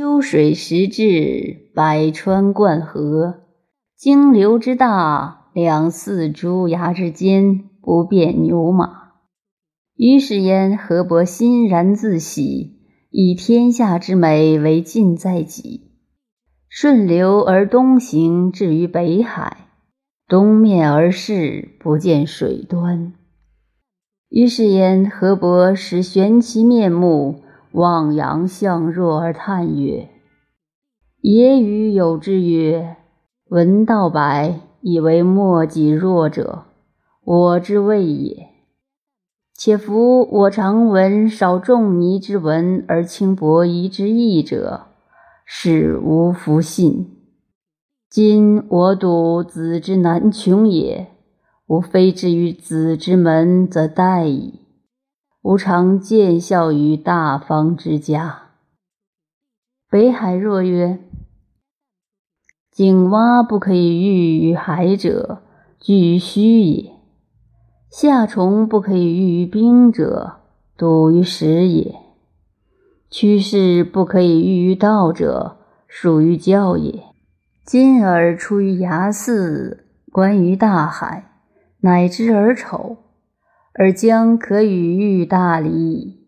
秋水时至，百川贯河，经流之大，两寺诸崖之间，不便牛马。于是焉，河伯欣然自喜，以天下之美为尽在己。顺流而东行，至于北海，东面而视，不见水端。于是焉，河伯始悬其面目。望洋向若而叹曰：“揶揄有之曰：‘闻道百，以为莫己弱者，我之谓也。’且夫我常闻少仲尼之文而轻伯夷之义者，是无弗信。今我睹子之难穷也，吾非之于子之门，则殆矣。”吾常见效于大方之家。北海若曰：“井蛙不可以喻于海者，居于虚也；夏虫不可以喻于冰者，笃于实也；趋势不可以喻于道者，属于教也。今而出于崖寺，观于大海，乃知而丑。”而将可与喻大矣。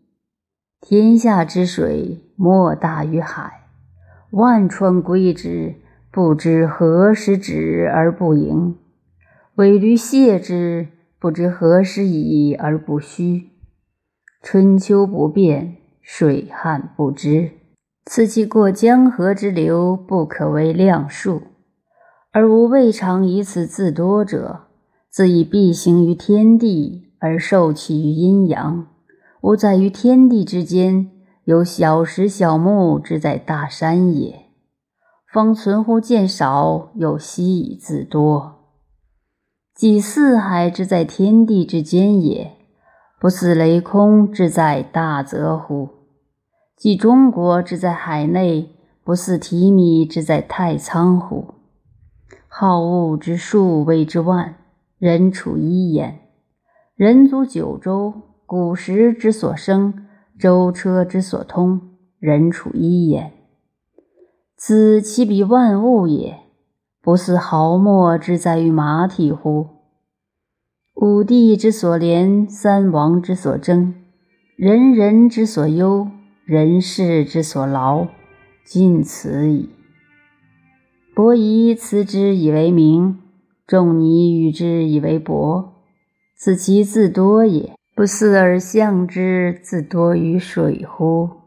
天下之水，莫大于海。万川归之，不知何时止而不盈；尾闾泻之，不知何时已而不虚。春秋不变，水旱不知。此其过江河之流，不可为量数。而吾未尝以此自多者，自以必行于天地。而受其于阴阳，吾在于天地之间，有小石小木之在大山也。方存乎见少，又息以自多。即四海之在天地之间也，不似雷空之在大泽乎？即中国之在海内，不似提米之在太仓乎？好物之数谓之万，人处一焉。人足九州，古时之所生，舟车之所通，人处一焉。此其比万物也，不似毫末之在于马体乎？五帝之所怜，三王之所争，人人之所忧，人世之所劳，尽此矣。伯夷辞之以为名，仲尼与之以为伯。此其自多也，不思而象之，自多于水乎？